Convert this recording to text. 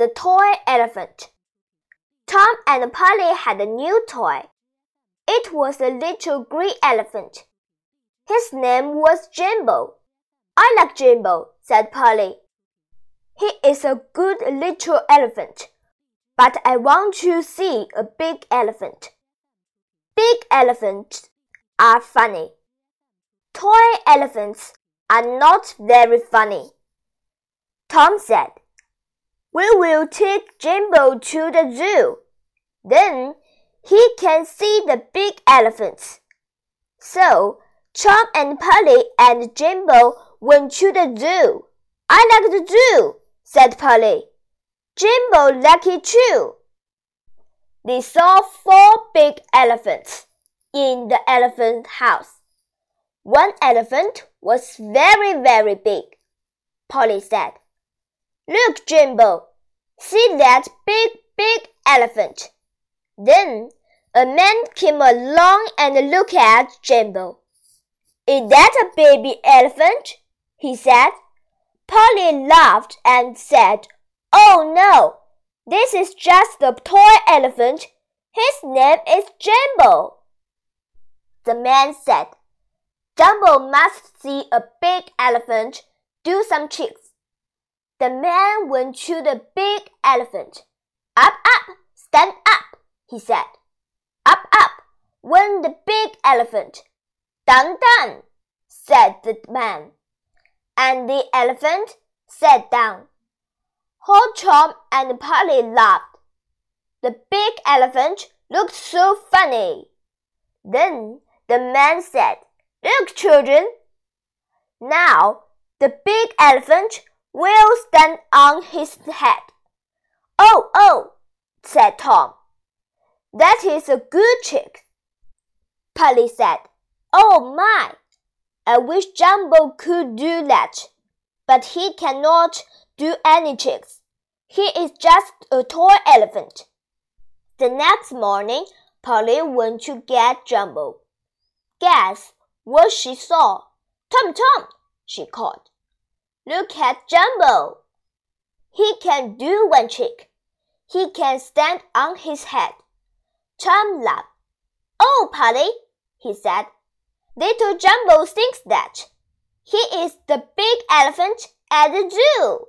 The Toy Elephant Tom and Polly had a new toy. It was a little green elephant. His name was Jimbo. I like Jimbo, said Polly. He is a good little elephant, but I want to see a big elephant. Big elephants are funny. Toy elephants are not very funny. Tom said, We will take Jimbo to the zoo. Then he can see the big elephants. So Tom and Polly and Jimbo went to the zoo. I like the zoo, said Polly. Jimbo liked it too. They saw four big elephants in the elephant house. One elephant was very, very big. Polly said, Look, Jimbo, see that big, big elephant. Then a man came along and looked at Jimbo. Is that a baby elephant? he said. Polly laughed and said, Oh no, this is just a toy elephant. His name is Jimbo. The man said, Jumbo must see a big elephant do some tricks. The man went to the big elephant. Up, up, stand up, he said. Up, up, went the big elephant. Down, down, said the man. And the elephant sat down. Old Tom and Polly laughed. The big elephant looked so funny. Then the man said, Look, children. Now the big elephant will stand on his head. Oh, oh, said Tom. That is a good trick. Polly said, Oh my! I wish Jumbo could do that, but he cannot do any tricks. He is just a toy elephant. The next morning, Polly went to get Jumbo. Guess what she saw? Tom, Tom, she called. Look at Jumbo. He can do one trick. He can stand on his head. Tom laughed. Oh, Polly, he said. Little Jumbo thinks that. He is the big elephant at the zoo.